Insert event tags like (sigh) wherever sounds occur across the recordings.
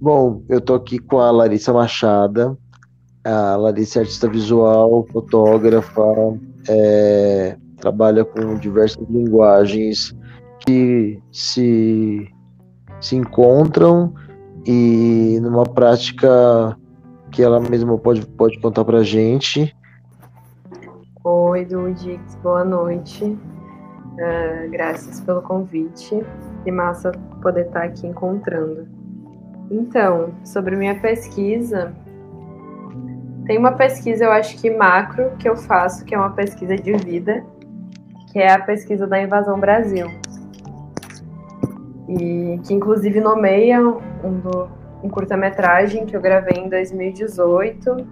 Bom, eu tô aqui com a Larissa Machada. A Larissa é artista visual, fotógrafa, é, trabalha com diversas linguagens que se, se encontram e numa prática que ela mesma pode, pode contar pra gente. Oi, Dudix, boa noite. Uh, graças pelo convite. Que massa poder estar aqui encontrando. Então, sobre minha pesquisa, tem uma pesquisa, eu acho que macro, que eu faço, que é uma pesquisa de vida, que é a pesquisa da Invasão Brasil. E que inclusive nomeia um, do, um curta-metragem que eu gravei em 2018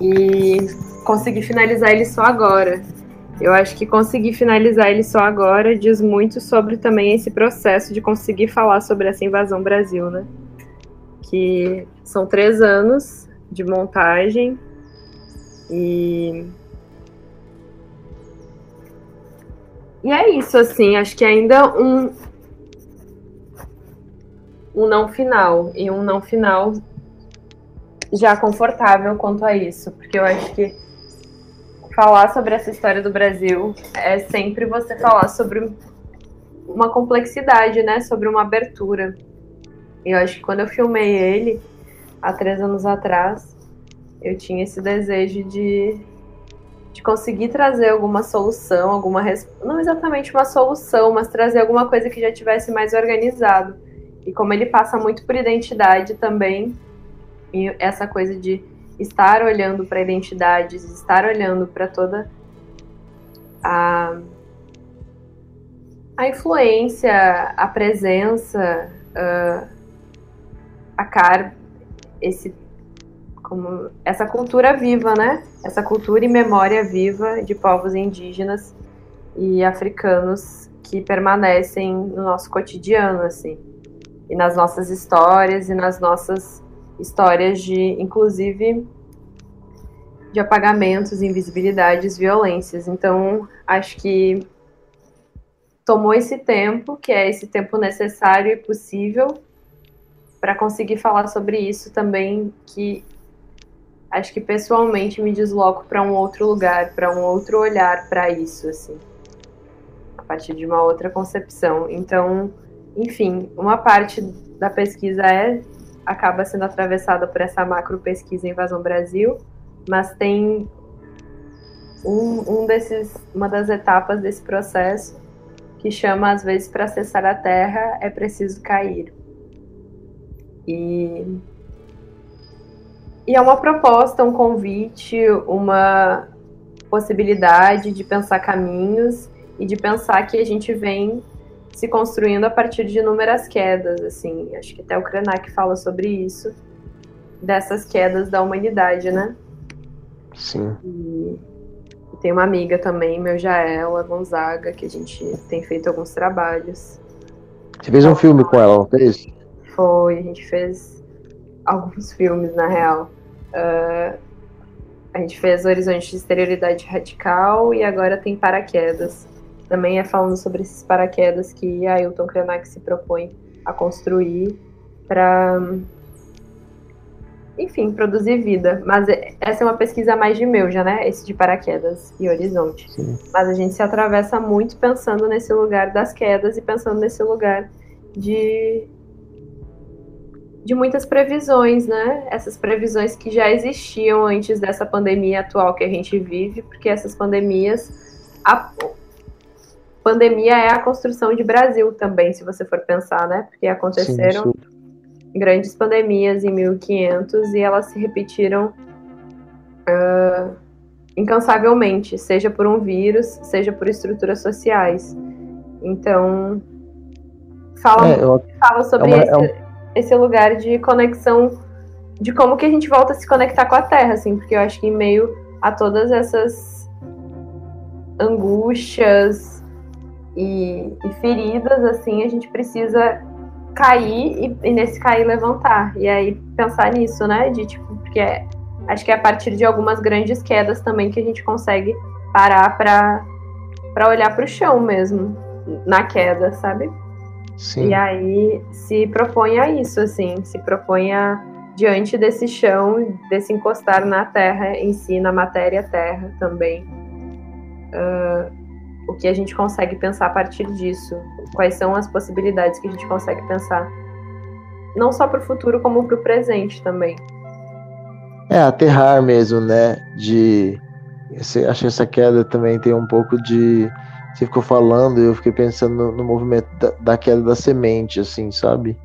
e consegui finalizar ele só agora. Eu acho que conseguir finalizar ele só agora diz muito sobre também esse processo de conseguir falar sobre essa invasão Brasil, né? Que são três anos de montagem e e é isso assim acho que ainda um um não final e um não final já confortável quanto a isso porque eu acho que falar sobre essa história do Brasil é sempre você falar sobre uma complexidade, né? Sobre uma abertura. Eu acho que quando eu filmei ele, há três anos atrás, eu tinha esse desejo de, de conseguir trazer alguma solução, alguma não exatamente uma solução, mas trazer alguma coisa que já tivesse mais organizado. E como ele passa muito por identidade também, e essa coisa de estar olhando para identidades, estar olhando para toda a, a influência, a presença, uh, a cara, esse como essa cultura viva, né? Essa cultura e memória viva de povos indígenas e africanos que permanecem no nosso cotidiano, assim, e nas nossas histórias e nas nossas histórias de, inclusive, de apagamentos, invisibilidades, violências. Então, acho que tomou esse tempo, que é esse tempo necessário e possível, para conseguir falar sobre isso também, que acho que pessoalmente me desloco para um outro lugar, para um outro olhar para isso, assim, a partir de uma outra concepção. Então, enfim, uma parte da pesquisa é acaba sendo atravessada por essa macro pesquisa Invasão Brasil, mas tem um, um desses, uma das etapas desse processo que chama às vezes para acessar a Terra é preciso cair. E, e é uma proposta, um convite, uma possibilidade de pensar caminhos e de pensar que a gente vem se construindo a partir de inúmeras quedas, assim, acho que até o Krenak fala sobre isso, dessas quedas da humanidade, né? Sim. E, tem uma amiga também, meu Jaela Gonzaga, que a gente tem feito alguns trabalhos. Você fez um filme com ela, não fez? Foi, a gente fez alguns filmes, na real. Uh, a gente fez Horizonte de Exterioridade Radical e agora tem Paraquedas também é falando sobre esses paraquedas que a Ailton Krenak se propõe a construir para, enfim, produzir vida. Mas essa é uma pesquisa mais de meu já, né? Esse de paraquedas e horizonte. Sim. Mas a gente se atravessa muito pensando nesse lugar das quedas e pensando nesse lugar de de muitas previsões, né? Essas previsões que já existiam antes dessa pandemia atual que a gente vive, porque essas pandemias pandemia é a construção de Brasil também, se você for pensar, né? Porque aconteceram sim, sim. grandes pandemias em 1500 e elas se repetiram uh, incansavelmente, seja por um vírus, seja por estruturas sociais. Então, fala, é, eu, fala sobre é uma, esse, é um... esse lugar de conexão, de como que a gente volta a se conectar com a Terra, assim, porque eu acho que em meio a todas essas angústias, e, e feridas, assim, a gente precisa cair e, e, nesse cair levantar. E aí pensar nisso, né? De tipo, porque é, acho que é a partir de algumas grandes quedas também que a gente consegue parar para para olhar para o chão mesmo na queda, sabe? Sim. E aí se propõe a isso, assim, se propõe a diante desse chão, desse encostar na terra em si, na matéria terra também. Uh, o que a gente consegue pensar a partir disso? Quais são as possibilidades que a gente consegue pensar? Não só para o futuro, como para o presente também. É, aterrar mesmo, né? De. Esse, acho que essa queda também tem um pouco de. Você ficou falando, eu fiquei pensando no, no movimento da, da, queda da semente, assim, sabe?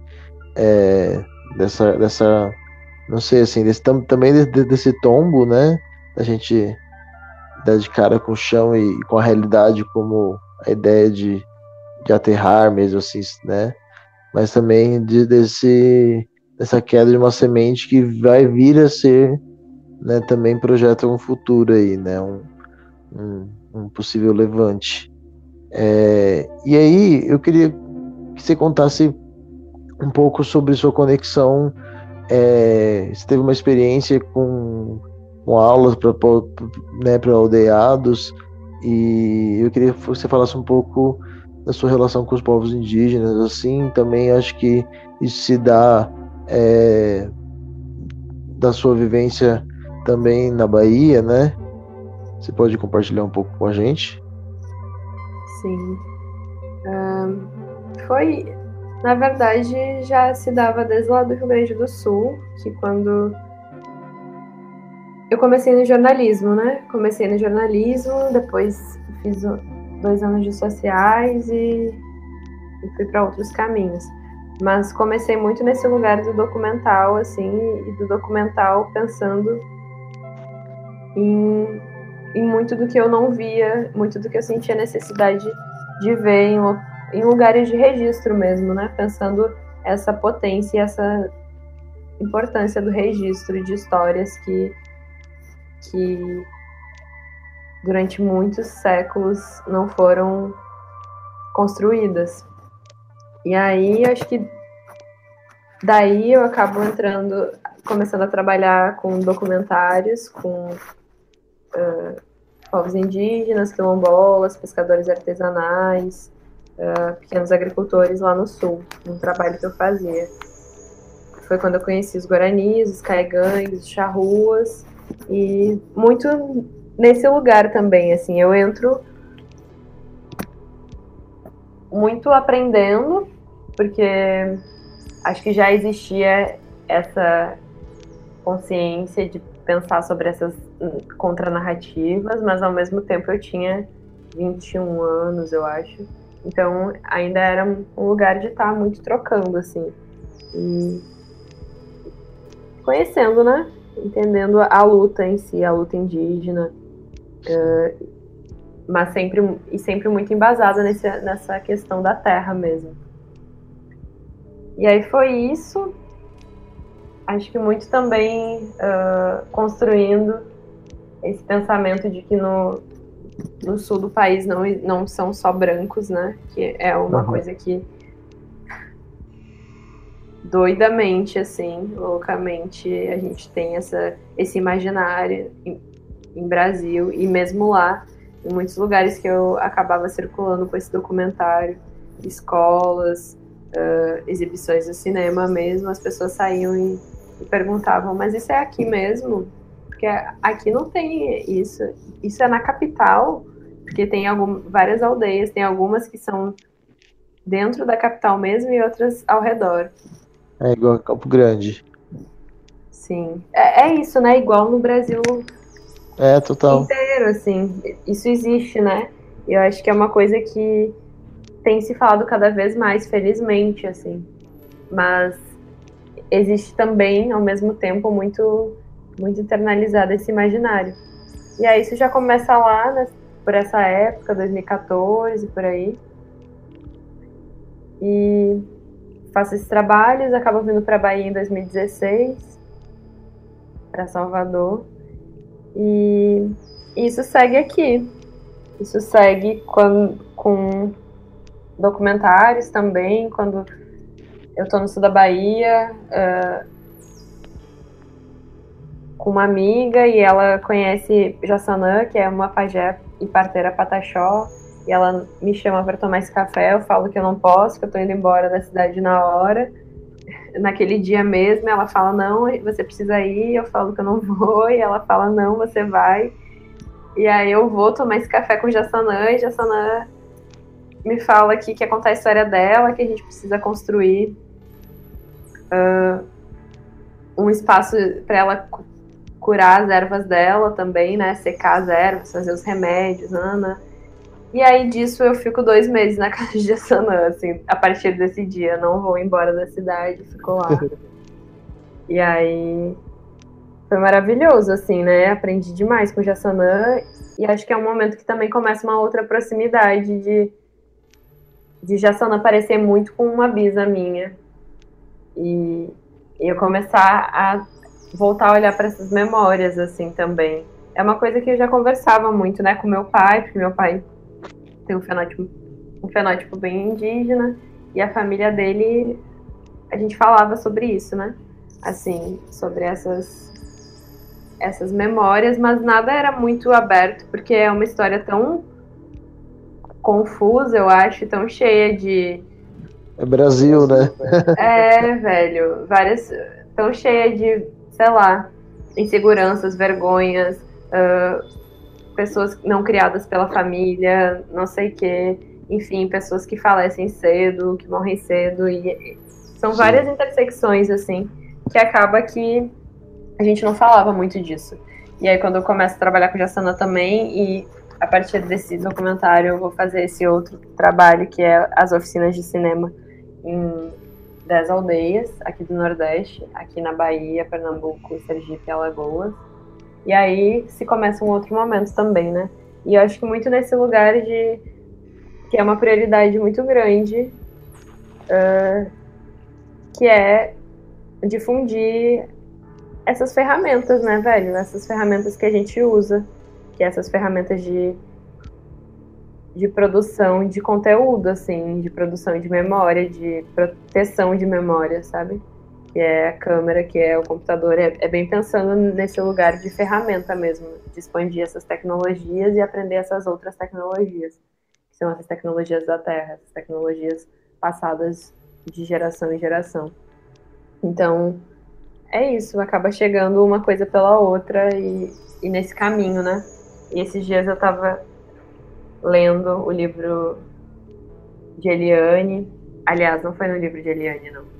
É, dessa, dessa não sei, assim, desse, também desse tombo, né? A gente dar de cara com o chão e com a realidade como a ideia de, de aterrar mesmo, assim, né? Mas também de, desse, dessa queda de uma semente que vai vir a ser, né? Também projeta um futuro aí, né? Um, um, um possível levante. É, e aí, eu queria que você contasse um pouco sobre sua conexão é, você teve uma experiência com, com aulas para né, aldeados e eu queria que você falasse um pouco da sua relação com os povos indígenas, assim, também acho que isso se dá é, da sua vivência também na Bahia, né? Você pode compartilhar um pouco com a gente? Sim. Foi na verdade, já se dava desde lá do Rio Grande do Sul, que quando eu comecei no jornalismo, né? Comecei no jornalismo, depois fiz dois anos de sociais e, e fui para outros caminhos. Mas comecei muito nesse lugar do documental, assim, e do documental pensando em, em muito do que eu não via, muito do que eu sentia necessidade de ver em em lugares de registro mesmo, né? Pensando essa potência e essa importância do registro de histórias que, que durante muitos séculos não foram construídas. E aí, acho que daí eu acabo entrando, começando a trabalhar com documentários, com uh, povos indígenas, quilombolas, pescadores artesanais, uh, pequenos agricultores lá no sul, um trabalho que eu fazia. Foi quando eu conheci os guaranis, os caigangues, os charruas, e muito nesse lugar também, assim, eu entro muito aprendendo, porque acho que já existia essa consciência de pensar sobre essas contranarrativas, mas ao mesmo tempo eu tinha 21 anos, eu acho. Então, ainda era um lugar de estar tá muito trocando, assim. E conhecendo, né? Entendendo a luta em si, a luta indígena. Uh, mas sempre, e sempre muito embasada nesse, nessa questão da terra mesmo. E aí foi isso. Acho que muito também uh, construindo esse pensamento de que no, no sul do país não, não são só brancos, né? Que é uma uhum. coisa que doidamente, assim, loucamente, a gente tem essa, esse imaginário em, em Brasil e mesmo lá, em muitos lugares que eu acabava circulando com esse documentário, escolas, uh, exibições do cinema mesmo, as pessoas saíam e, e perguntavam, mas isso é aqui mesmo? Porque aqui não tem isso. Isso é na capital, porque tem algum, várias aldeias, tem algumas que são dentro da capital mesmo e outras ao redor. É igual a Campo Grande. Sim. É, é isso, né? Igual no Brasil é, total. inteiro, assim. Isso existe, né? E eu acho que é uma coisa que tem se falado cada vez mais, felizmente, assim. Mas existe também, ao mesmo tempo, muito muito internalizado esse imaginário. E aí isso já começa lá, né, por essa época, 2014, por aí. E faço esses trabalhos, acabo vindo para Bahia em 2016, para Salvador. E isso segue aqui. Isso segue com, com documentários também, quando eu estou no sul da Bahia, uh, com uma amiga e ela conhece Jassanã, que é uma pajé e parteira pataxó, e ela me chama para tomar esse café, eu falo que eu não posso, que eu tô indo embora da cidade na hora. Naquele dia mesmo, ela fala, não, você precisa ir, eu falo que eu não (laughs) vou, e ela fala, não, você vai. E aí eu vou tomar esse café com Jassanã, e Jassanã me fala aqui que contar a história dela, que a gente precisa construir uh, um espaço para ela curar as ervas dela também, né? Secar as ervas, fazer os remédios, Ana. E aí disso eu fico dois meses na (laughs) casa de Assanã, assim, a partir desse dia. Não vou embora da cidade, fico lá. (laughs) e aí foi maravilhoso, assim, né? Aprendi demais com o Jassanã. E acho que é um momento que também começa uma outra proximidade de, de Jassanã parecer muito com uma bisa minha. E, e eu começar a voltar a olhar para essas memórias, assim, também. É uma coisa que eu já conversava muito, né, com meu pai, porque meu pai tem um fenótipo, um fenótipo bem indígena, e a família dele, a gente falava sobre isso, né? Assim, sobre essas essas memórias, mas nada era muito aberto, porque é uma história tão confusa, eu acho, tão cheia de. É Brasil, né? é, velho. Várias. tão cheia de sei lá, inseguranças, vergonhas, uh, pessoas não criadas pela família, não sei o quê, enfim, pessoas que falecem cedo, que morrem cedo, e são Sim. várias intersecções, assim, que acaba que a gente não falava muito disso. E aí, quando eu começo a trabalhar com Jassana também, e a partir desse documentário eu vou fazer esse outro trabalho, que é as oficinas de cinema em das aldeias aqui do Nordeste, aqui na Bahia, Pernambuco, Sergipe e Alagoas. E aí se começa um outro momento também, né? E eu acho que muito nesse lugar de que é uma prioridade muito grande, uh, que é difundir essas ferramentas, né, velho? Essas ferramentas que a gente usa, que é essas ferramentas de de produção de conteúdo, assim, de produção de memória, de proteção de memória, sabe? Que é a câmera, que é o computador, é, é bem pensando nesse lugar de ferramenta mesmo, de expandir essas tecnologias e aprender essas outras tecnologias, que são essas tecnologias da Terra, essas tecnologias passadas de geração em geração. Então, é isso, acaba chegando uma coisa pela outra e, e nesse caminho, né? E esses dias eu tava lendo o livro de Eliane. Aliás, não foi no livro de Eliane, não.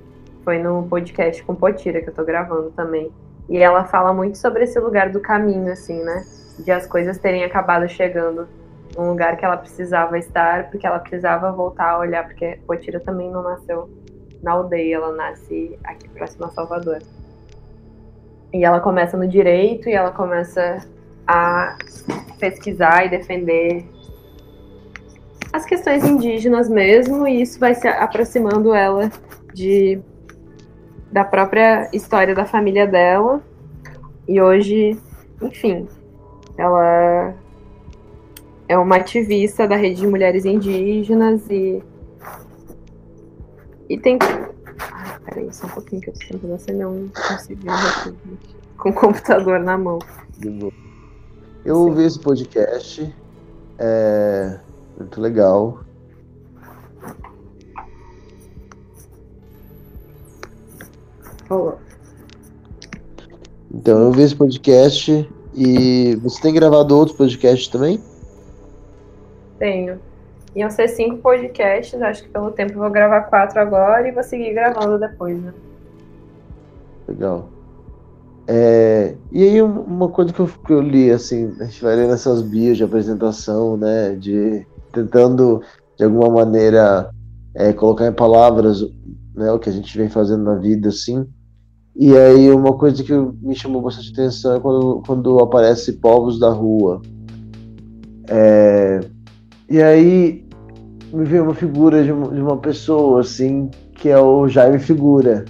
Foi no podcast com Potira, que eu tô gravando também. E ela fala muito sobre esse lugar do caminho, assim, né? De as coisas terem acabado chegando num lugar que ela precisava estar, porque ela precisava voltar a olhar, porque Potira também não nasceu na aldeia, ela nasce aqui próximo a Salvador. E ela começa no direito e ela começa a pesquisar e defender as questões indígenas mesmo, e isso vai se aproximando ela de da própria história da família dela. E hoje, enfim, ela é uma ativista da rede de mulheres indígenas e e tem Ai, peraí, só um pouquinho que eu tô tentando acender um, um com o computador na mão. Eu ouvi esse podcast. É, muito legal. Olá. Então, eu vi esse podcast e você tem gravado outros podcasts também? Tenho. Iam ser cinco podcasts, acho que pelo tempo eu vou gravar quatro agora e vou seguir gravando depois, né? Legal. É, e aí uma coisa que eu, que eu, li, assim, a gente vai ler nessas bios de apresentação, né, de tentando de alguma maneira é, colocar em palavras né, o que a gente vem fazendo na vida, assim. E aí uma coisa que me chamou bastante atenção é quando, quando aparece povos da rua. É, e aí me veio uma figura de uma, de uma, pessoa, assim, que é o Jaime Figura.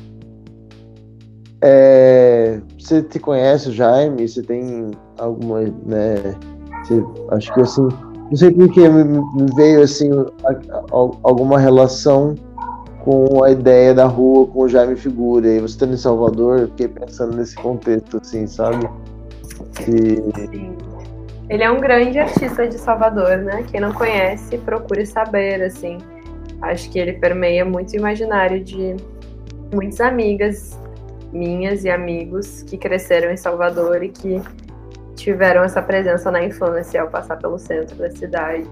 É, você te conhece o Jaime? Você tem alguma, né? Você, acho que assim, não sei porque me, me veio assim a, a, alguma relação com a ideia da rua com o Jaime Figura. E você estando em Salvador, fiquei pensando nesse contexto, assim, sabe? Sim. Ele é um grande artista de Salvador, né? Quem não conhece, procure saber, assim. Acho que ele permeia muito o imaginário de muitas amigas minhas e amigos que cresceram em Salvador e que tiveram essa presença na infância ao passar pelo centro da cidade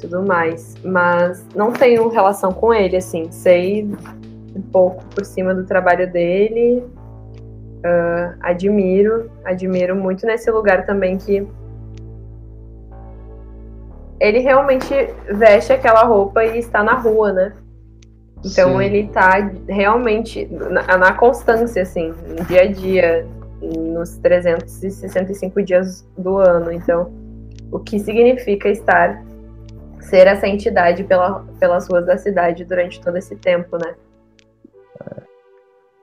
tudo mais. Mas não tenho relação com ele, assim. Sei um pouco por cima do trabalho dele. Uh, admiro, admiro muito nesse lugar também que ele realmente veste aquela roupa e está na rua, né? Então Sim. ele tá realmente na, na, constância, assim, no dia a dia, nos 365 dias do ano. Então, o que significa estar, ser essa entidade pela, pelas ruas da cidade durante todo esse tempo, né?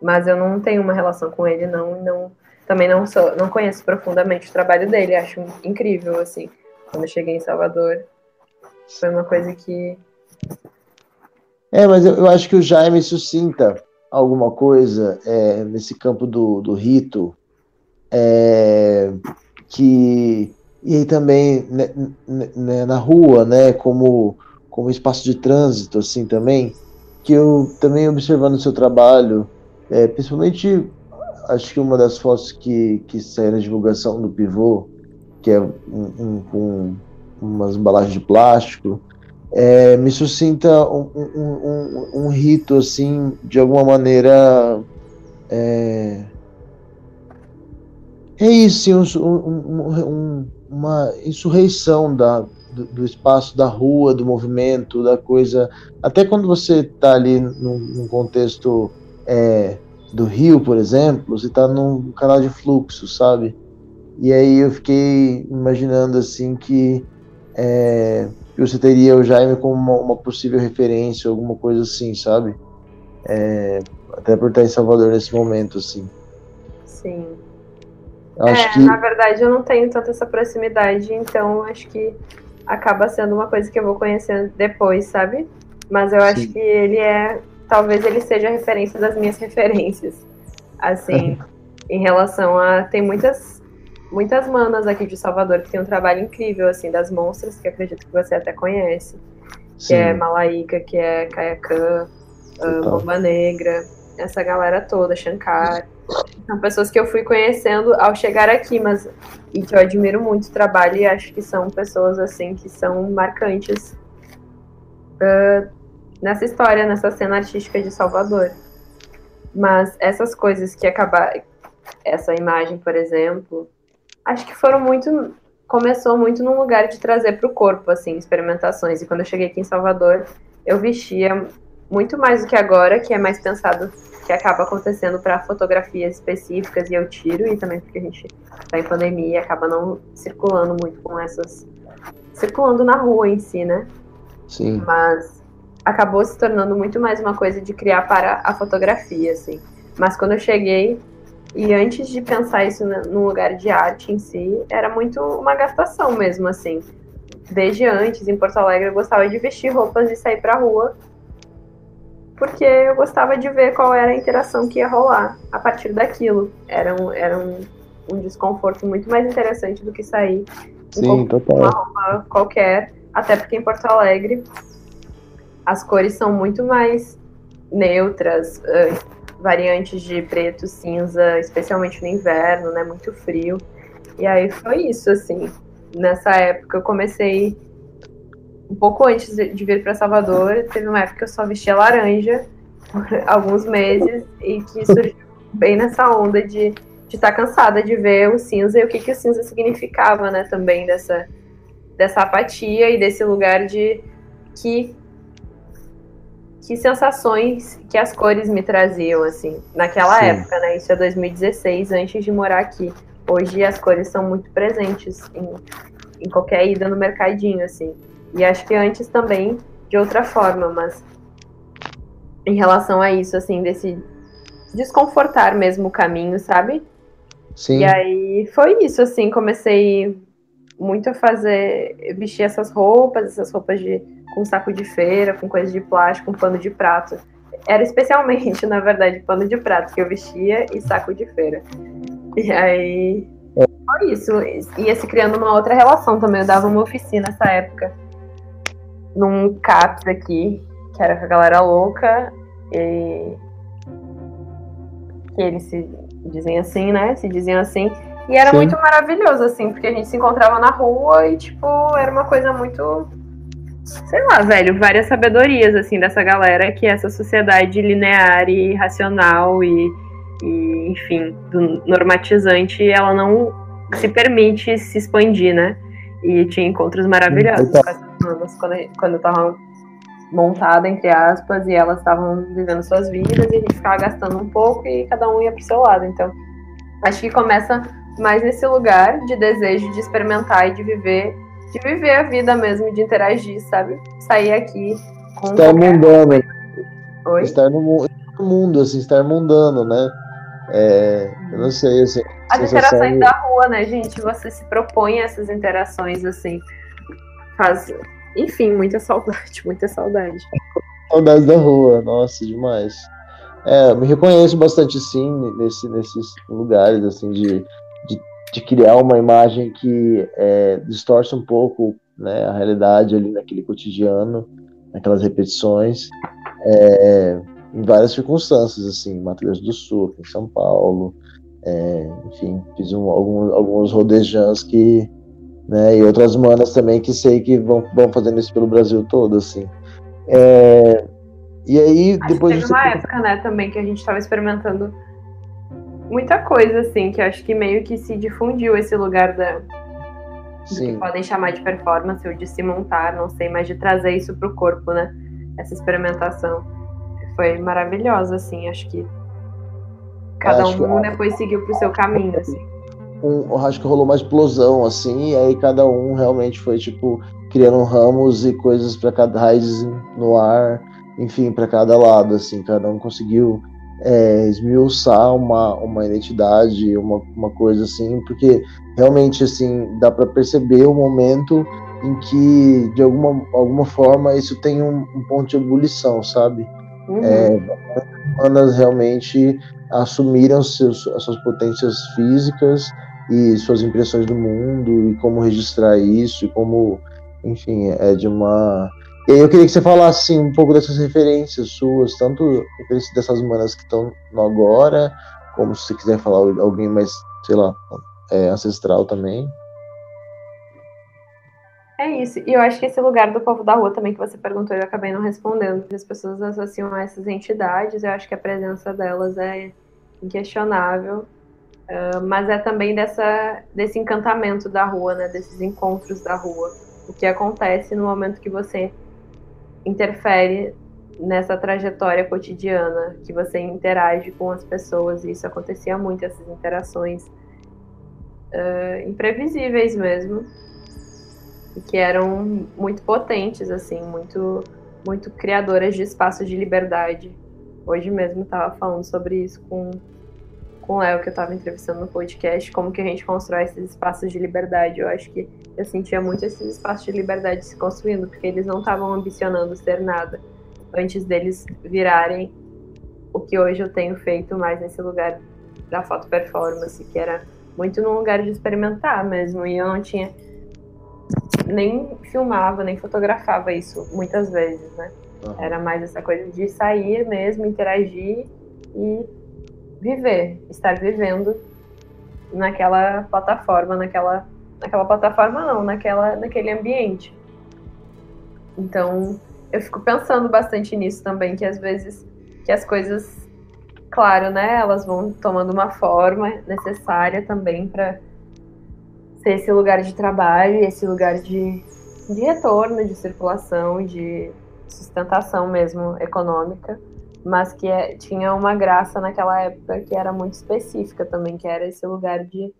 Mas eu não tenho uma relação com ele, não, não também não sou, não conheço profundamente o trabalho dele, acho incrível, assim. Quando eu cheguei em Salvador, foi uma coisa que é, mas eu, eu acho que o Jaime suscita alguma coisa é, nesse campo do, do rito é, que e também né, né, na rua, né, como como espaço de trânsito, assim também, que eu também observando o seu trabalho, é, principalmente acho que uma das fotos que que saiu na divulgação do pivô, que é um, um, com umas embalagens de plástico, é, me suscita um, um, um, um, rito, assim, de alguma maneira. É, é isso, um, uma insurreição da, do, do, espaço da rua, do movimento, da coisa. Até quando você está ali num, num contexto é, do rio, por exemplo, você está num canal de fluxo, sabe? E aí eu fiquei imaginando assim que é, você teria o Jaime como uma, uma possível referência, alguma coisa assim, sabe? É, até por estar em Salvador nesse momento, assim. Sim. Acho é, que... na verdade eu não tenho tanta essa proximidade, então acho que acaba sendo uma coisa que eu vou conhecendo depois, sabe? Mas eu Sim. acho que ele é, talvez ele seja a referência das minhas (laughs) referências. Assim, em relação a tem muitas muitas manas aqui de Salvador que tem um trabalho incrível, assim, das monstras, que acredito que você até conhece. Sim. Que é Malaíca, que é Kayakan, uh, Bomba Negra, essa galera toda, Shankar. São pessoas que eu fui conhecendo ao chegar aqui, mas e que eu admiro muito o trabalho e acho que são pessoas assim que são marcantes uh, nessa história, nessa cena artística de Salvador. Mas essas coisas que acabaram, essa imagem, por exemplo, acho que foram muito. Começou muito num lugar de trazer para o corpo, assim, experimentações. E quando eu cheguei aqui em Salvador, eu vestia muito mais do que agora, que é mais pensado, que acaba acontecendo para fotografias específicas e eu tiro, e também porque a gente está em pandemia e acaba não circulando muito com essas. circulando na rua em si, né? Sim. Mas acabou se tornando muito mais uma coisa de criar para a fotografia, assim. Mas quando eu cheguei, e antes de pensar isso num lugar de arte em si, era muito uma gastação mesmo, assim. Desde antes, em Porto Alegre, eu gostava de vestir roupas e sair pra rua, porque eu gostava de ver qual era a interação que ia rolar a partir daquilo. Era um, era um, um desconforto muito mais interessante do que sair Sim, com uma roupa qualquer, até porque em Porto Alegre as cores são muito mais neutras, uh, variantes de preto, cinza, especialmente no inverno, né? Muito frio. E aí foi isso, assim. Nessa época eu comecei um pouco antes de vir para Salvador, teve uma época que eu só vestia laranja por (laughs) alguns meses e que surgiu bem nessa onda de estar tá cansada de ver o cinza e o que, que o cinza significava, né, também dessa, dessa apatia e desse lugar de que que sensações que as cores me traziam, assim, naquela Sim. época, né? Isso é 2016, antes de morar aqui. Hoje as cores são muito presentes em, em qualquer ida no mercadinho, assim. E acho que antes também, de outra forma, mas em relação a isso, assim, desse desconfortar mesmo o caminho, sabe? Sim. E aí foi isso, assim, comecei muito a fazer, vestir essas roupas, essas roupas de com saco de feira, com coisa de plástico, com pano de prato. era especialmente, (laughs) na verdade, pano de prato que eu vestia e saco de feira. E aí, foi isso. Ia se criando uma outra relação também. Eu dava uma oficina nessa época, num CAPS aqui, que era com a galera louca, e que eles se dizem assim, né? Se diziam assim. E era Sim. muito maravilhoso, assim, porque a gente se encontrava na rua e, tipo, era uma coisa muito. Sei lá, velho, várias sabedorias, assim, dessa galera que essa sociedade linear e racional e, e enfim, normatizante, ela não se permite se expandir, né? E tinha encontros maravilhosos com manas quando, quando eu tava montada, entre aspas, e elas estavam vivendo suas vidas e a gente ficava gastando um pouco e cada um ia pro seu lado. Então, acho que começa mais nesse lugar de desejo de experimentar e de viver, de viver a vida mesmo, de interagir, sabe? Sair aqui com estar qualquer... mundano. Oi? Estar no mundo, assim, estar mundano, né? É, eu não sei, assim. As interações de... da rua, né, gente? Você se propõe essas interações, assim. Faz, enfim, muita saudade, (laughs) muita saudade. Saudades da rua, nossa, demais. É, me reconheço bastante, sim, nesse, nesses lugares, assim, de, de, de criar uma imagem que é, distorce um pouco né, a realidade ali naquele cotidiano, naquelas repetições, é, em várias circunstâncias, assim, em Mato Grosso do Sul, em São Paulo, é, enfim, fiz um, alguns, alguns rodejãs que né? E outras manas também que sei que vão, vão fazendo isso pelo Brasil todo, assim. É, e aí, acho depois. Teve uma época, né, também que a gente estava experimentando muita coisa, assim, que acho que meio que se difundiu esse lugar da. Sim. que podem chamar de performance ou de se montar, não sei, mas de trazer isso pro corpo, né? Essa experimentação. Foi maravilhosa, assim, acho que cada acho um que... depois seguiu pro seu caminho, assim um, acho que rolou uma explosão, assim, e aí cada um realmente foi, tipo, criando ramos e coisas para cada raiz no ar, enfim, para cada lado, assim, cada um conseguiu é, esmiuçar uma, uma identidade, uma, uma coisa assim, porque realmente, assim, dá para perceber o momento em que, de alguma, alguma forma, isso tem um, um ponto de ebulição, sabe? Uhum. É, humanas realmente assumiram seus, as suas potências físicas e suas impressões do mundo e como registrar isso e como, enfim, é de uma. E aí eu queria que você falasse assim, um pouco dessas referências suas, tanto referências dessas manas que estão no agora, como se você quiser falar alguém mais, sei lá, é, ancestral também. É isso. E eu acho que esse lugar do povo da rua também que você perguntou, eu acabei não respondendo. As pessoas associam a essas entidades, eu acho que a presença delas é inquestionável. Uh, mas é também dessa, desse encantamento da rua, né? Desses encontros da rua. O que acontece no momento que você interfere nessa trajetória cotidiana, que você interage com as pessoas, e isso acontecia muito, essas interações uh, imprevisíveis mesmo, e que eram muito potentes, assim, muito, muito criadoras de espaços de liberdade. Hoje mesmo estava falando sobre isso com com o Léo, que eu estava entrevistando no podcast, como que a gente constrói esses espaços de liberdade. Eu acho que eu sentia muito esses espaços de liberdade se construindo, porque eles não estavam ambicionando ser nada antes deles virarem o que hoje eu tenho feito mais nesse lugar da foto performance, que era muito num lugar de experimentar mesmo, e eu não tinha nem filmava, nem fotografava isso muitas vezes, né? Uhum. Era mais essa coisa de sair mesmo, interagir e viver, estar vivendo naquela plataforma, naquela, naquela plataforma não, naquela, naquele ambiente. Então, eu fico pensando bastante nisso também, que às vezes que as coisas, claro, né, elas vão tomando uma forma necessária também para ser esse lugar de trabalho, esse lugar de, de retorno, de circulação, de sustentação mesmo econômica mas que é, tinha uma graça naquela época que era muito específica também, que era esse lugar de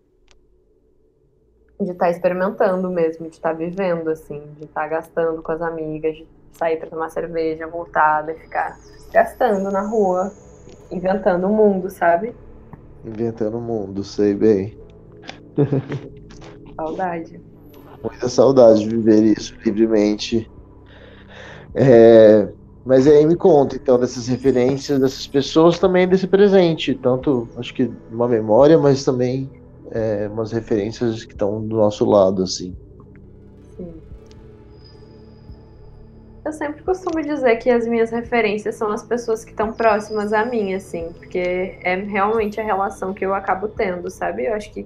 de estar tá experimentando mesmo, de estar tá vivendo assim, de estar tá gastando com as amigas, de sair para tomar cerveja, voltar, e ficar gastando na rua, inventando o mundo, sabe? Inventando o mundo, sei bem. (laughs) Saudade. Muita saudade de viver isso livremente. É, Mas aí me conta, então, dessas referências dessas pessoas também desse presente, tanto acho que uma memória, mas também é, umas referências que estão do nosso lado, assim. Sim. Eu sempre costumo dizer que as minhas referências são as pessoas que estão próximas a mim, assim, porque é realmente a relação que eu acabo tendo, sabe? Eu acho que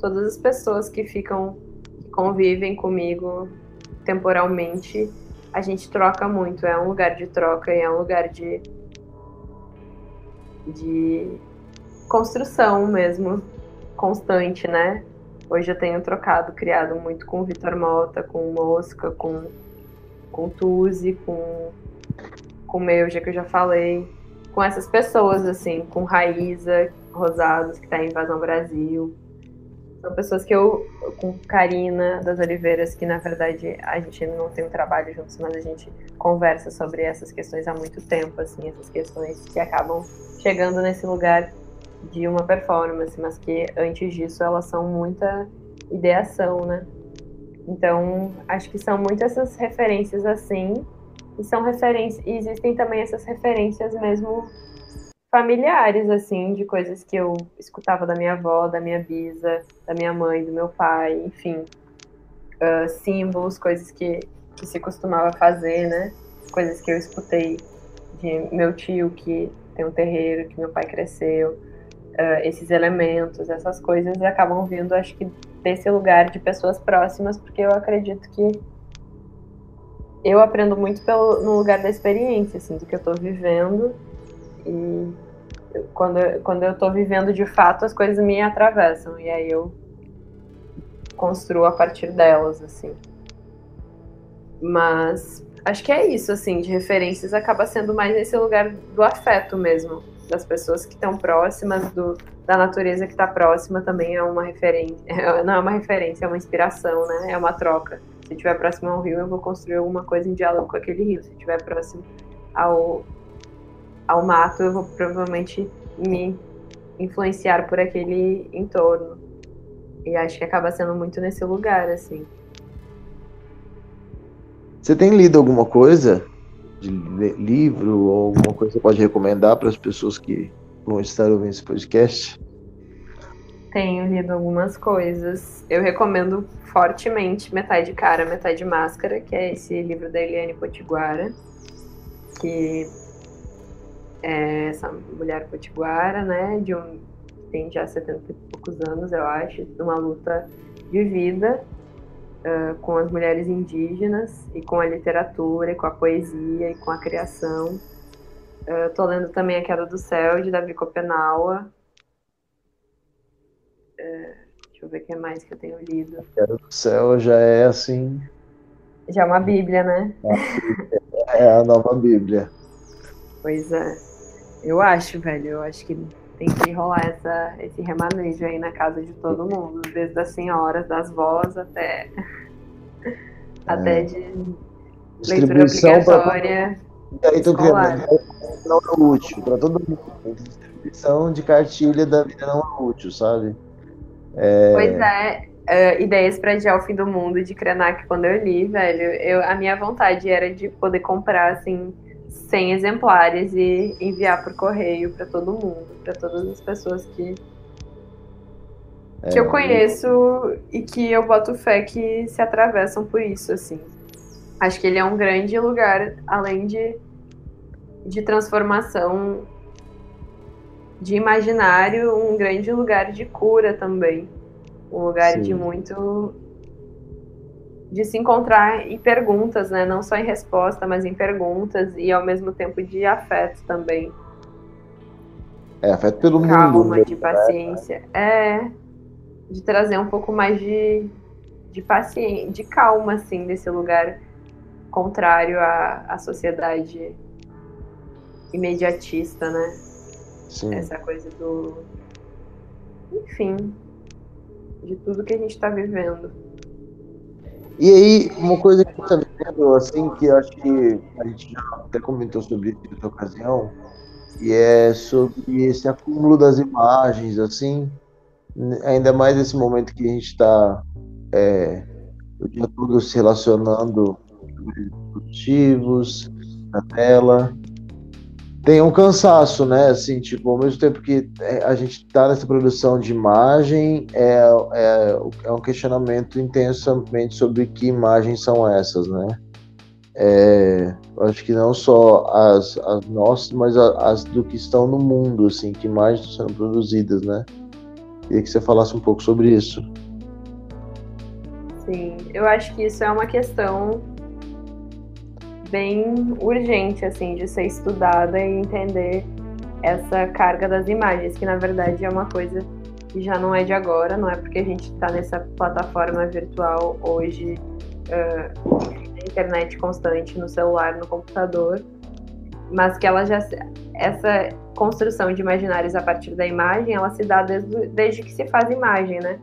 todas as pessoas que ficam, que convivem comigo temporalmente, a gente troca muito. É um lugar de troca e é um lugar de de construção mesmo, constante, né? Hoje eu tenho trocado, criado muito com o Vitor Mota, com Mosca, com com Tuzi, com, com Meuja, que eu já falei, com essas pessoas, assim, com Raíza Rosados, que está em Invasão Brasil. São pessoas que eu, com Karina das Oliveiras, que na verdade a gente não tem um trabalho juntos, mas a gente conversa sobre essas questões há muito tempo, assim, essas questões que acabam chegando nesse lugar de uma performance, mas que antes disso elas são muita ideação, né? Então, acho que são muitas essas referências assim, e são referências, e existem também essas referências mesmo familiares, assim, de coisas que eu escutava da minha avó, da minha bisa, da minha mãe, do meu pai, enfim. Uh, símbolos, coisas que, que se costumava fazer, né? Coisas que eu escutei de meu tio que tem um terreiro, que meu pai cresceu. Uh, esses elementos, essas coisas acabam vindo, acho que desse lugar de pessoas próximas, porque eu acredito que eu aprendo muito pelo, no lugar da experiência, assim, do que eu estou vivendo. E quando, quando eu estou vivendo de fato, as coisas me atravessam. E aí eu construo a partir delas, assim. Mas acho que é isso, assim, de referências acaba sendo mais nesse lugar do afeto mesmo, das pessoas que estão próximas, do, da natureza que está próxima também é uma referência. (laughs) Não é uma referência, é uma inspiração, né? É uma troca. Se estiver próximo ao rio, eu vou construir alguma coisa em diálogo com aquele rio. Se estiver próximo ao, ao mato, eu vou provavelmente me influenciar por aquele entorno. E acho que acaba sendo muito nesse lugar, assim. Você tem lido alguma coisa de livro ou alguma coisa que você pode recomendar para as pessoas que vão estar ouvindo esse podcast? Tenho lido algumas coisas. Eu recomendo fortemente Metade Cara, Metade Máscara, que é esse livro da Eliane Potiguara, que é essa mulher potiguara, né, de um tem já 70 e poucos anos, eu acho, de uma luta de vida uh, com as mulheres indígenas e com a literatura, e com a poesia e com a criação. Uh, tô lendo também A Queda do Céu, de Davi Copenaua. Uh, deixa eu ver o que mais que eu tenho lido. A Queda do Céu já é assim. Já é uma Bíblia, né? É a nova Bíblia. Pois é. Eu acho, velho. Eu acho que tem que rolar essa, esse remanejo aí na casa de todo mundo, desde as senhoras, das vós até, é. até de leitura obrigatória. Pra... E aí, tô não é útil para todo mundo. Distribuição de cartilha da vida não é útil, sabe? É... Pois é, uh, ideias para adiar o fim do mundo de Krenak, quando eu li, velho, eu, a minha vontade era de poder comprar, assim, 100 exemplares e enviar por correio para todo mundo, para todas as pessoas que que eu é, conheço e que eu boto fé que se atravessam por isso, assim. Acho que ele é um grande lugar, além de, de transformação de imaginário, um grande lugar de cura também. Um lugar Sim. de muito de se encontrar em perguntas, né? Não só em resposta, mas em perguntas e ao mesmo tempo de afeto também. É, afeto pelo Calma, mundo. Calma, de né? paciência. É, de trazer um pouco mais de, de paciência, de calma, assim, desse lugar contrário à, à sociedade imediatista, né? Sim. Essa coisa do. Enfim, de tudo que a gente está vivendo. E aí, uma coisa que eu também lembro, assim, que eu acho que a gente já até comentou sobre isso em outra ocasião, e é sobre esse acúmulo das imagens, assim, ainda mais nesse momento que a gente está é, o dia todo se relacionando com produtivos, na tela. Tem um cansaço, né? Assim, tipo, ao mesmo tempo que é, a gente está nessa produção de imagem, é, é, é um questionamento intensamente sobre que imagens são essas, né? É, acho que não só as, as nossas, mas as do que estão no mundo, assim, que imagens estão sendo produzidas, né? Queria que você falasse um pouco sobre isso. Sim, eu acho que isso é uma questão bem urgente, assim, de ser estudada e entender essa carga das imagens, que na verdade é uma coisa que já não é de agora, não é porque a gente está nessa plataforma virtual hoje, uh, internet constante no celular, no computador, mas que ela já essa construção de imaginários a partir da imagem, ela se dá desde, desde que se faz imagem, né?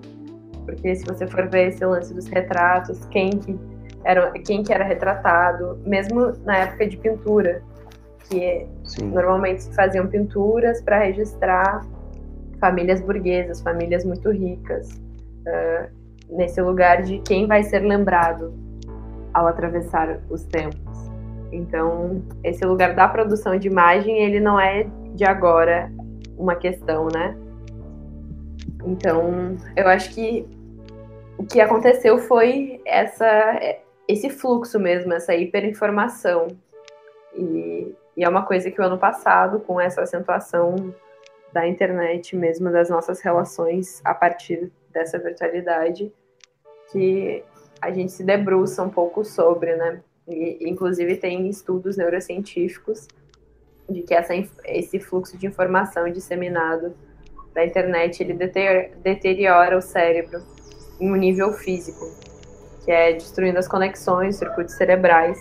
Porque se você for ver esse lance dos retratos, quem que era, quem que era retratado, mesmo na época de pintura, que Sim. normalmente se faziam pinturas para registrar famílias burguesas, famílias muito ricas, uh, nesse lugar de quem vai ser lembrado ao atravessar os tempos. Então, esse lugar da produção de imagem, ele não é de agora uma questão, né? Então, eu acho que o que aconteceu foi essa, esse fluxo mesmo, essa hiperinformação. E, e é uma coisa que o ano passado, com essa acentuação da internet mesmo, das nossas relações a partir dessa virtualidade, que a gente se debruça um pouco sobre, né? E, inclusive tem estudos neurocientíficos de que essa, esse fluxo de informação disseminado da internet ele deteriora o cérebro em um nível físico, que é destruindo as conexões, circuitos cerebrais,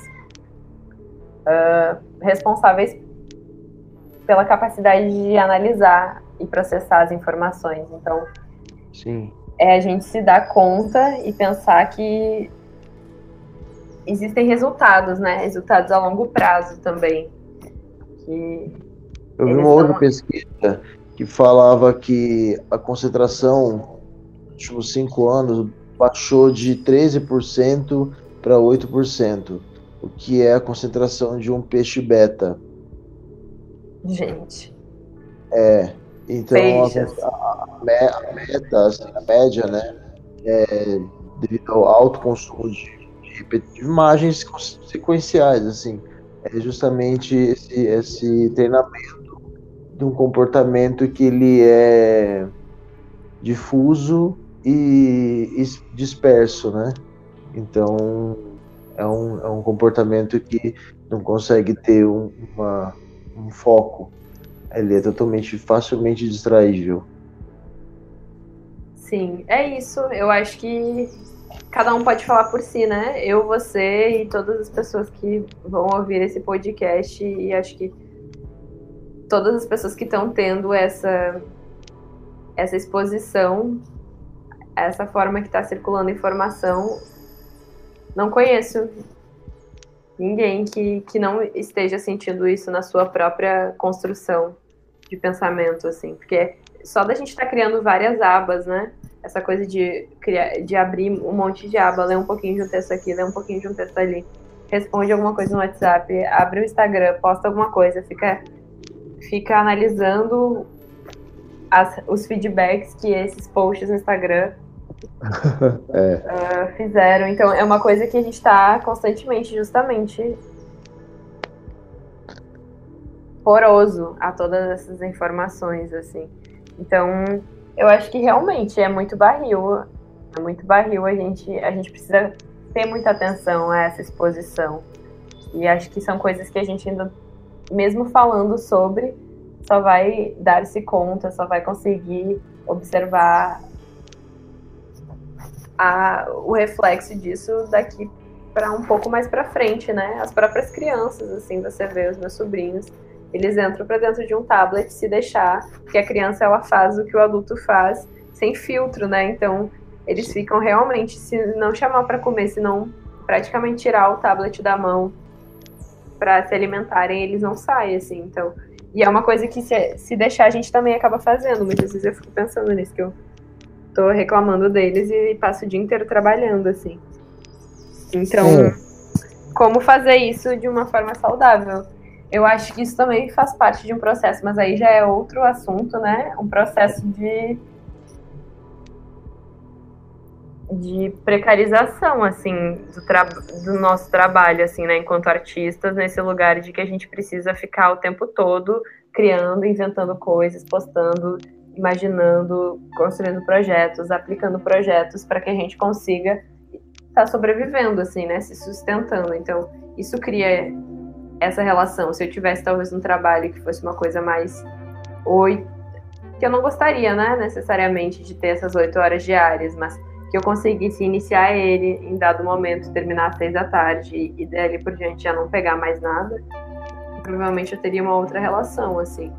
uh, responsáveis pela capacidade de analisar e processar as informações. Então, Sim é a gente se dar conta e pensar que existem resultados, né? Resultados a longo prazo também. Que Eu vi uma outra pesquisa que falava que a concentração nos últimos cinco anos baixou de 13% para 8%, o que é a concentração de um peixe beta. Gente. É. Então a, a, a, meta, assim, a média, né, é, devido ao alto consumo de, de, imagens sequenciais, assim, é justamente esse, esse treinamento de um comportamento que ele é difuso e, e disperso, né? Então é um, é um comportamento que não consegue ter um, uma, um foco ele é totalmente facilmente distraível. Sim, é isso. Eu acho que cada um pode falar por si, né? Eu, você e todas as pessoas que vão ouvir esse podcast e acho que todas as pessoas que estão tendo essa essa exposição, essa forma que está circulando informação, não conheço ninguém que, que não esteja sentindo isso na sua própria construção de pensamento, assim, porque só da gente estar tá criando várias abas, né? Essa coisa de, criar, de abrir um monte de aba, ler um pouquinho de um texto aqui, ler um pouquinho de um texto ali, responde alguma coisa no WhatsApp, abre o Instagram, posta alguma coisa, fica, fica analisando as, os feedbacks que esses posts no Instagram (laughs) é. uh, fizeram. Então é uma coisa que a gente está constantemente, justamente poroso a todas essas informações, assim. Então, eu acho que realmente é muito barril, é muito barril, a gente, a gente precisa ter muita atenção a essa exposição. E acho que são coisas que a gente ainda, mesmo falando sobre, só vai dar-se conta, só vai conseguir observar a, o reflexo disso daqui para um pouco mais para frente, né? As próprias crianças, assim, você vê os meus sobrinhos, eles entram para dentro de um tablet se deixar, porque a criança ela faz o que o adulto faz sem filtro, né? Então eles ficam realmente, se não chamar para comer, se não praticamente tirar o tablet da mão para se alimentarem, eles não saem, assim. Então, e é uma coisa que se, se deixar a gente também acaba fazendo. Muitas vezes eu fico pensando nisso, que eu tô reclamando deles e passo o dia inteiro trabalhando, assim. Então, como fazer isso de uma forma saudável. Eu acho que isso também faz parte de um processo, mas aí já é outro assunto, né? Um processo de de precarização assim do, do nosso trabalho assim, né, enquanto artistas, nesse lugar de que a gente precisa ficar o tempo todo criando, inventando coisas, postando, imaginando, construindo projetos, aplicando projetos para que a gente consiga estar tá sobrevivendo assim, né, se sustentando. Então, isso cria essa relação. Se eu tivesse talvez um trabalho que fosse uma coisa mais oito, que eu não gostaria, né, necessariamente de ter essas oito horas diárias, mas que eu conseguisse iniciar ele em dado momento, terminar às seis da tarde e dali por diante já não pegar mais nada, provavelmente eu teria uma outra relação, assim.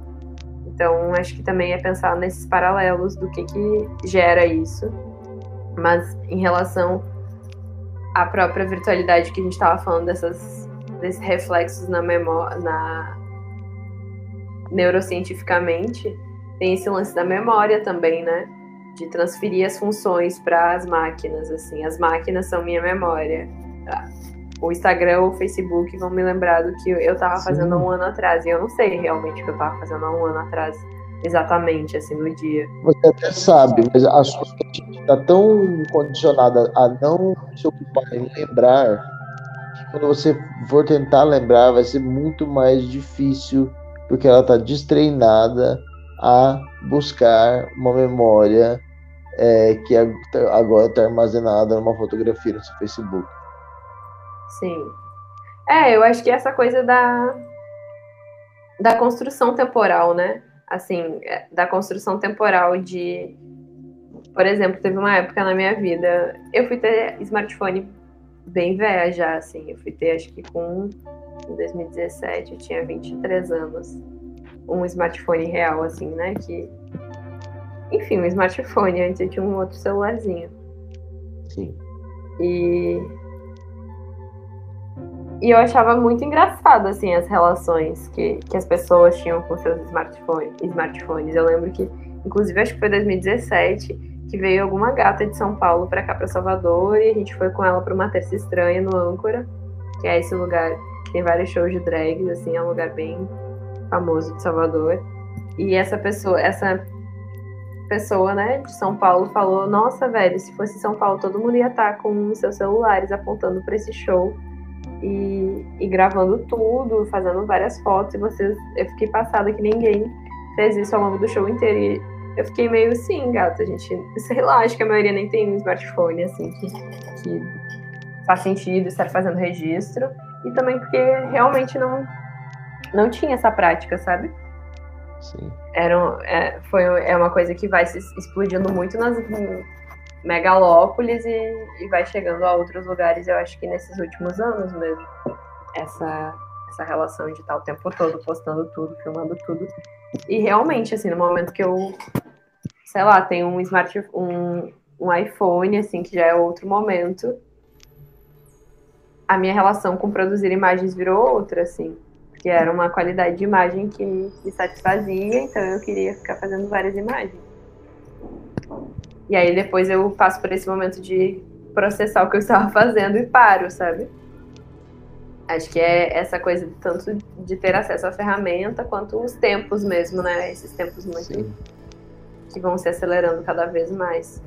Então, acho que também é pensar nesses paralelos do que que gera isso. Mas em relação à própria virtualidade que a gente estava falando dessas desses reflexos na memória, na neurocientificamente, tem esse lance da memória também, né? De transferir as funções para as máquinas, assim. As máquinas são minha memória. Tá? O Instagram ou o Facebook vão me lembrar do que eu estava fazendo há um ano atrás. E eu não sei realmente o que eu estava fazendo há um ano atrás, exatamente, assim, no dia. Você até sabe, mas a sua mente está tão condicionada a não se ocupar em lembrar, que quando você for tentar lembrar, vai ser muito mais difícil, porque ela está destreinada a buscar uma memória é, que agora está armazenada numa fotografia no seu Facebook. Sim. É, eu acho que essa coisa da, da construção temporal, né? Assim, é, da construção temporal de. Por exemplo, teve uma época na minha vida. Eu fui ter smartphone bem velha já, assim. Eu fui ter, acho que com. Em 2017, eu tinha 23 anos um smartphone real, assim, né? Que. Enfim, um smartphone, antes eu tinha um outro celularzinho. Sim. E. E eu achava muito engraçado, assim, as relações que, que as pessoas tinham com seus smartphones. smartphones. Eu lembro que, inclusive, acho que foi 2017, que veio alguma gata de São Paulo para cá, para Salvador, e a gente foi com ela para uma terça estranha no Âncora, que é esse lugar que tem vários shows de drags, assim, é um lugar bem famoso de Salvador. E essa pessoa, essa pessoa, né, de São Paulo falou: "Nossa, velho, se fosse São Paulo, todo mundo ia estar tá com seus celulares apontando para esse show e, e, gravando tudo, fazendo várias fotos. E vocês, eu fiquei passada que ninguém fez isso ao longo do show inteiro. E eu fiquei meio assim, gata, a gente, sei lá, acho que a maioria nem tem um smartphone assim que, que faz sentido estar fazendo registro. E também porque realmente não não tinha essa prática, sabe? Sim. Era, é, foi, é uma coisa que vai se explodindo muito nas megalópolis e, e vai chegando a outros lugares, eu acho que nesses últimos anos mesmo. Essa, essa relação de estar o tempo todo postando tudo, filmando tudo. E realmente, assim, no momento que eu, sei lá, tenho um smart um, um iPhone, assim, que já é outro momento, a minha relação com produzir imagens virou outra, assim que era uma qualidade de imagem que me satisfazia, então eu queria ficar fazendo várias imagens. E aí depois eu passo por esse momento de processar o que eu estava fazendo e paro, sabe? Acho que é essa coisa tanto de ter acesso à ferramenta quanto os tempos mesmo, né? Esses tempos muito Sim. que vão se acelerando cada vez mais.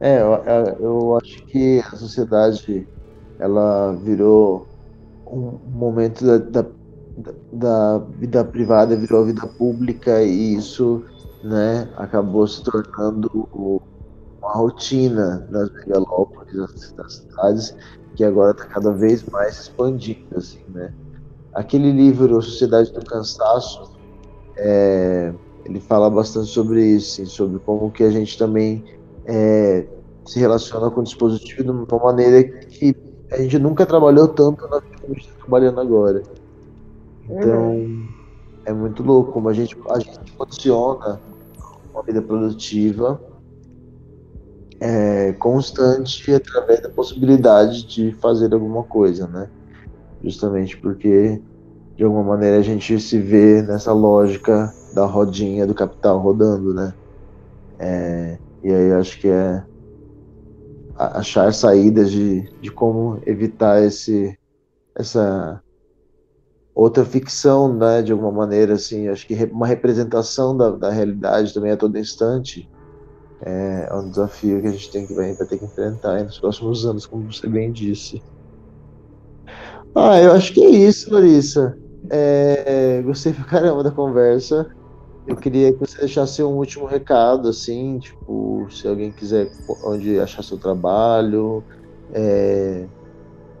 É, eu, eu acho que a sociedade ela virou um momento da, da, da, vida privada virou vida pública e isso né, acabou se tornando uma rotina das megalópolis, das cidades, que agora está cada vez mais expandindo. Assim, né? Aquele livro Sociedade do Cansaço, é, ele fala bastante sobre isso, assim, sobre como que a gente também é, se relaciona com o dispositivo de uma maneira que a gente nunca trabalhou tanto na gente está trabalhando agora. Então, uhum. é muito louco como a gente, a gente condiciona uma vida produtiva é, constante através da possibilidade de fazer alguma coisa, né? Justamente porque, de alguma maneira, a gente se vê nessa lógica da rodinha do capital rodando, né? É, e aí acho que é achar saídas de, de como evitar esse, essa outra ficção, né, de alguma maneira, assim, acho que uma representação da, da realidade também a todo instante é, é um desafio que a gente tem que, vai, vai ter que enfrentar nos próximos anos, como você bem disse. Ah, eu acho que é isso, Larissa. É, gostei pra caramba da conversa. Eu queria que você deixasse um último recado, assim, tipo, se alguém quiser onde achar seu trabalho, é,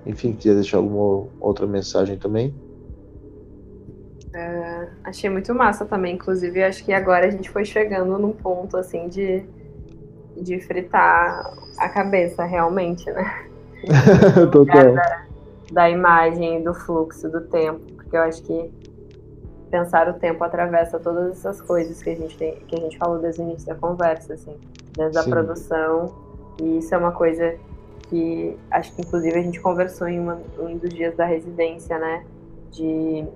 enfim, quiser deixar alguma outra mensagem também. É, achei muito massa também, inclusive acho que agora a gente foi chegando num ponto assim de, de fritar a cabeça realmente, né? (laughs) Total. Da, da imagem, do fluxo, do tempo, porque eu acho que pensar o tempo atravessa todas essas coisas que a gente tem, que a gente falou desde o início da conversa, assim, desde a produção, e isso é uma coisa que acho que inclusive a gente conversou em uma, um dos dias da residência, né, de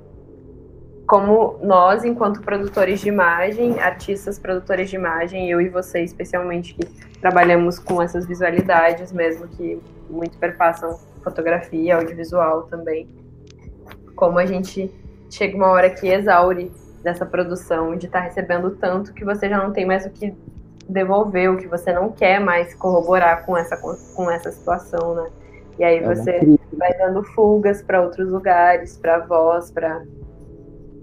como nós, enquanto produtores de imagem, artistas produtores de imagem, eu e você especialmente, que trabalhamos com essas visualidades mesmo, que muito perpassam fotografia, audiovisual também, como a gente chega uma hora que exaure dessa produção, de estar tá recebendo tanto que você já não tem mais o que devolver, o que você não quer mais corroborar com essa, com essa situação, né? E aí é você vai dando fugas para outros lugares, para voz, para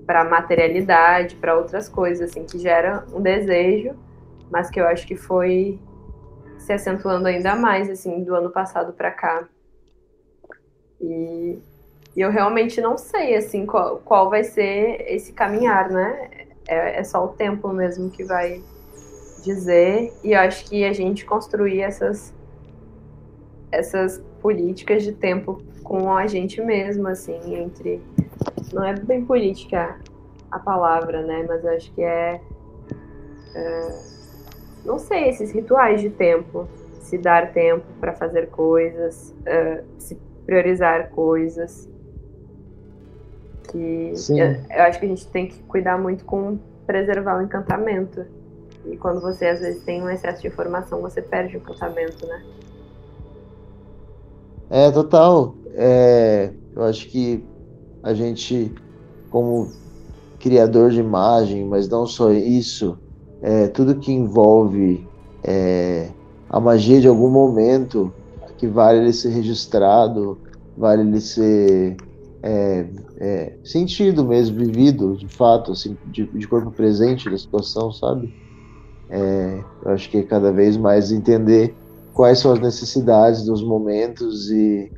para materialidade, para outras coisas assim que gera um desejo, mas que eu acho que foi se acentuando ainda mais assim do ano passado para cá. E, e, eu realmente não sei assim qual, qual vai ser esse caminhar, né? É, é, só o tempo mesmo que vai dizer. E eu acho que a gente construir essas essas políticas de tempo com a gente mesmo, assim, entre não é bem política a palavra, né? Mas acho que é, é não sei, esses rituais de tempo, se dar tempo para fazer coisas, uh, se priorizar coisas. Que eu, eu, acho que a gente tem que cuidar muito com preservar o encantamento. E quando você às vezes tem um excesso de informação, você perde o encantamento, né? É, total. É, eu acho que a gente, como criador de imagem, mas não só isso, é, tudo que envolve é, a magia de algum momento que vale ele ser registrado, vale ele ser é, é, sentido mesmo, vivido de fato, assim, de, de corpo presente da situação, sabe? É, eu acho que cada vez mais entender quais são as necessidades dos momentos e,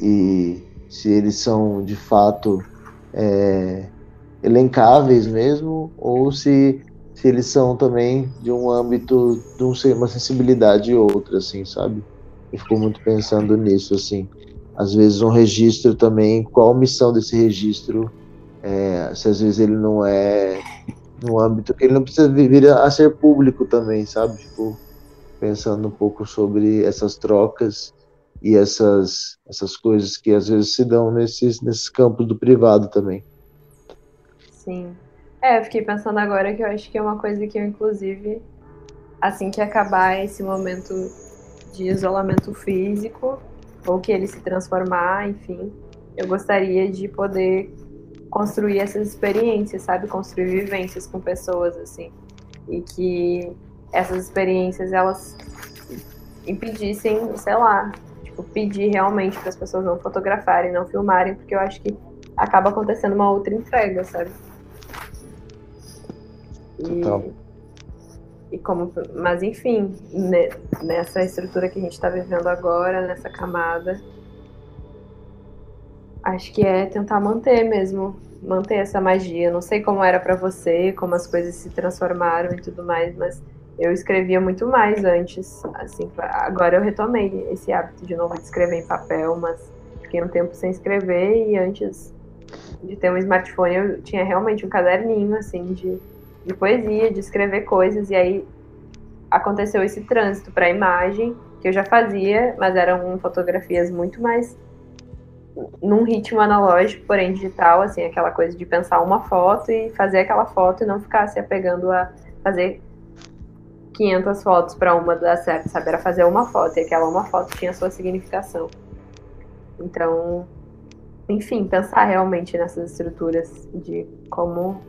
e se eles são de fato é, elencáveis mesmo, ou se, se eles são também de um âmbito de um, uma sensibilidade outra, assim, sabe? Eu fico muito pensando nisso, assim. Às vezes um registro também, qual a missão desse registro, é, se às vezes ele não é no âmbito, ele não precisa vir a ser público também, sabe? Tipo, pensando um pouco sobre essas trocas e essas, essas coisas que às vezes se dão nesses, nesses campos do privado também. Sim. É, eu fiquei pensando agora que eu acho que é uma coisa que eu, inclusive, assim que acabar esse momento de isolamento físico, ou que ele se transformar, enfim, eu gostaria de poder construir essas experiências, sabe? Construir vivências com pessoas, assim. E que essas experiências, elas impedissem, sei lá, tipo, pedir realmente para as pessoas não fotografarem, não filmarem, porque eu acho que acaba acontecendo uma outra entrega, sabe? E, e como, mas enfim, nessa estrutura que a gente está vivendo agora, nessa camada, acho que é tentar manter mesmo, manter essa magia. Não sei como era para você, como as coisas se transformaram e tudo mais, mas eu escrevia muito mais antes, assim, agora eu retomei esse hábito de novo de escrever em papel, mas fiquei um tempo sem escrever e antes de ter um smartphone eu tinha realmente um caderninho, assim, de, de poesia, de escrever coisas, e aí aconteceu esse trânsito para a imagem, que eu já fazia, mas eram fotografias muito mais num ritmo analógico, porém digital, assim, aquela coisa de pensar uma foto e fazer aquela foto e não ficar se apegando a fazer 500 fotos para uma dar certo, sabe? Era fazer uma foto e aquela uma foto tinha sua significação. Então, enfim, pensar realmente nessas estruturas de como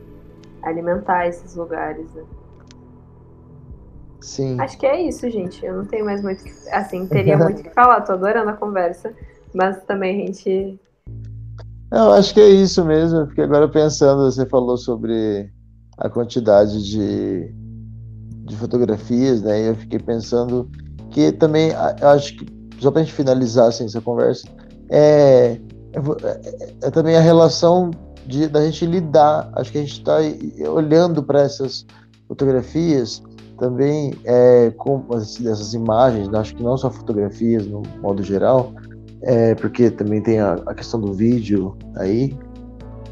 alimentar esses lugares, né? Sim. Acho que é isso, gente. Eu não tenho mais muito. Assim, teria muito o que falar. Tô adorando a conversa. Mas também a gente. Eu acho que é isso mesmo. Porque agora pensando, você falou sobre a quantidade de, de fotografias, né? E eu fiquei pensando que também, eu acho que, só para a gente finalizar assim, essa conversa, é, é, é também a relação de, da gente lidar. Acho que a gente está olhando para essas fotografias também é, com essas imagens, né? acho que não só fotografias no modo geral, é, porque também tem a, a questão do vídeo aí,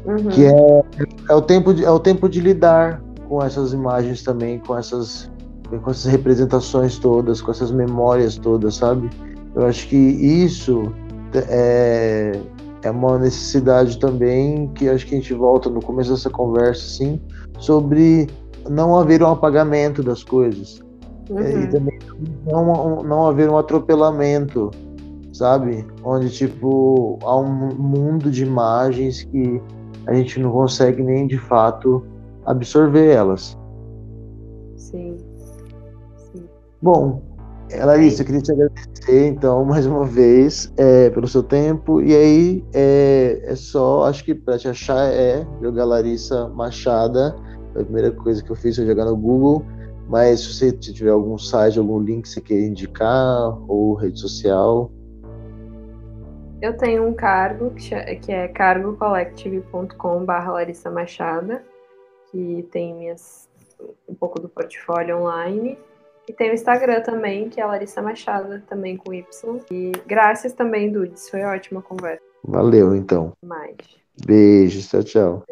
uhum. que é, é, o tempo de, é o tempo de lidar com essas imagens também, com essas, com essas representações todas, com essas memórias todas, sabe? Eu acho que isso é, é uma necessidade também que acho que a gente volta no começo dessa conversa, assim, sobre não haver um apagamento das coisas. Uhum. E também não, não haver um atropelamento, sabe? Onde, tipo, há um mundo de imagens que a gente não consegue nem de fato absorver elas. Sim. Sim. Bom, Larissa, eu queria te agradecer, então, (laughs) mais uma vez, é, pelo seu tempo. E aí, é, é só, acho que para te achar é jogar Larissa Machada foi a primeira coisa que eu fiz foi jogar no Google. Mas se você tiver algum site, algum link que você queira indicar, ou rede social. Eu tenho um cargo que é cargocollective.com.br Larissa Machada, que tem minhas, um pouco do portfólio online. E tem o Instagram também, que é Larissa Machada, também com Y. E graças também, Dudes. Foi ótima conversa. Valeu, então. Mais. Beijos, tchau, tchau.